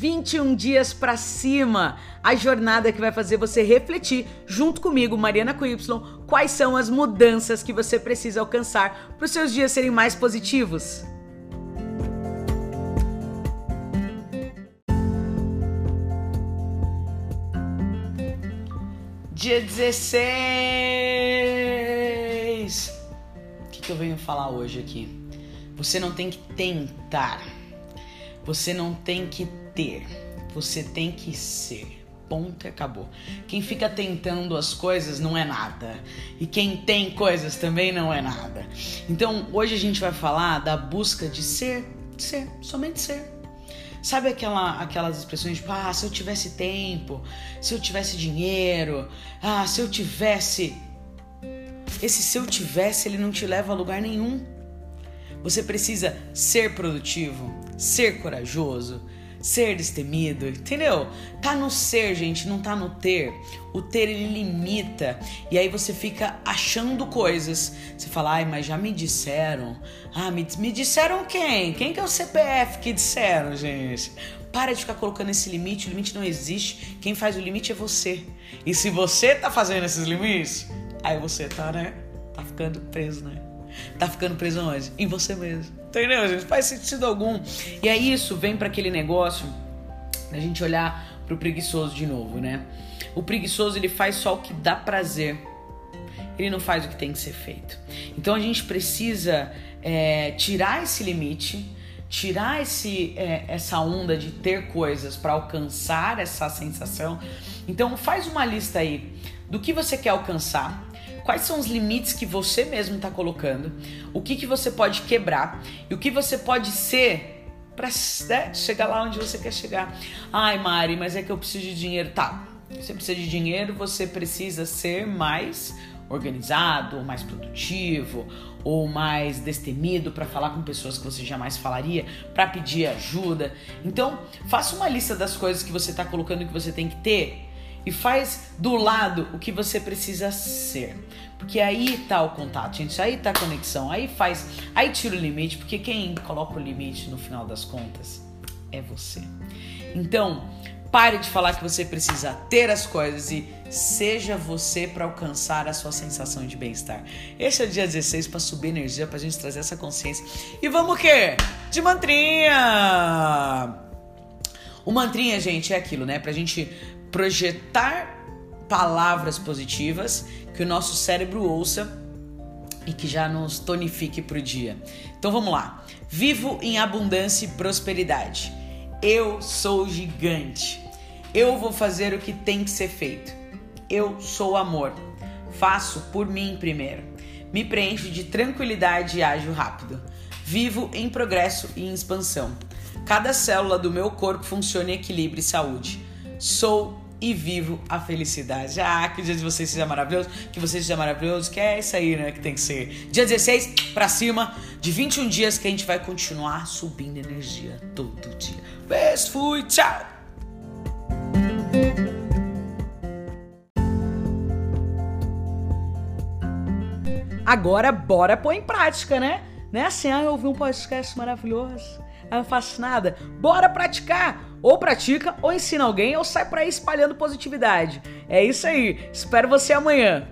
21 dias para cima. A jornada que vai fazer você refletir junto comigo, Mariana com Y, quais são as mudanças que você precisa alcançar para os seus dias serem mais positivos. Dia 16. O que, que eu venho falar hoje aqui? Você não tem que tentar. Você não tem que ter. Você tem que ser. Ponto e acabou. Quem fica tentando as coisas não é nada. E quem tem coisas também não é nada. Então, hoje a gente vai falar da busca de ser, ser, somente ser. Sabe aquela, aquelas expressões tipo, ah, se eu tivesse tempo, se eu tivesse dinheiro, ah, se eu tivesse. Esse se eu tivesse, ele não te leva a lugar nenhum. Você precisa ser produtivo, ser corajoso, ser destemido, entendeu? Tá no ser, gente, não tá no ter. O ter ele limita e aí você fica achando coisas. Você fala, ai, mas já me disseram. Ah, me, me disseram quem? Quem que é o CPF que disseram, gente? Para de ficar colocando esse limite, o limite não existe. Quem faz o limite é você. E se você tá fazendo esses limites, aí você tá, né? Tá ficando preso, né? Tá ficando preso onde? Em você mesmo. Entendeu, gente? Faz sentido algum. E aí isso vem para aquele negócio da gente olhar pro preguiçoso de novo, né? O preguiçoso ele faz só o que dá prazer. Ele não faz o que tem que ser feito. Então a gente precisa é, tirar esse limite, tirar esse, é, essa onda de ter coisas para alcançar essa sensação. Então faz uma lista aí do que você quer alcançar quais são os limites que você mesmo está colocando, o que, que você pode quebrar e o que você pode ser para né, chegar lá onde você quer chegar. Ai, Mari, mas é que eu preciso de dinheiro. Tá, você precisa de dinheiro, você precisa ser mais organizado, ou mais produtivo, ou mais destemido para falar com pessoas que você jamais falaria, para pedir ajuda. Então, faça uma lista das coisas que você está colocando que você tem que ter e faz do lado o que você precisa ser. Porque aí tá o contato, gente, aí tá a conexão, aí faz, aí tira o limite, porque quem coloca o limite no final das contas é você. Então, pare de falar que você precisa ter as coisas e seja você para alcançar a sua sensação de bem-estar. Esse é o dia 16 para subir energia, pra gente trazer essa consciência. E vamos o quê? De mantrinha! O mantrinha, gente, é aquilo, né? Pra gente projetar palavras positivas que o nosso cérebro ouça e que já nos tonifique para o dia. Então vamos lá. Vivo em abundância e prosperidade. Eu sou gigante. Eu vou fazer o que tem que ser feito. Eu sou amor. Faço por mim primeiro. Me preencho de tranquilidade e ágil rápido. Vivo em progresso e em expansão. Cada célula do meu corpo funciona em equilíbrio e saúde. Sou e vivo a felicidade. Ah, que o dia de vocês seja maravilhoso, que vocês sejam maravilhosos, que é isso aí, né, que tem que ser. Dia 16 para cima, de 21 dias que a gente vai continuar subindo energia todo dia. Beijo, fui, tchau. Agora bora pôr em prática, né? Não é assim, ah, eu ouvi um podcast maravilhoso. Ah, eu faço nada. Bora praticar! Ou pratica, ou ensina alguém, ou sai por aí espalhando positividade. É isso aí. Espero você amanhã.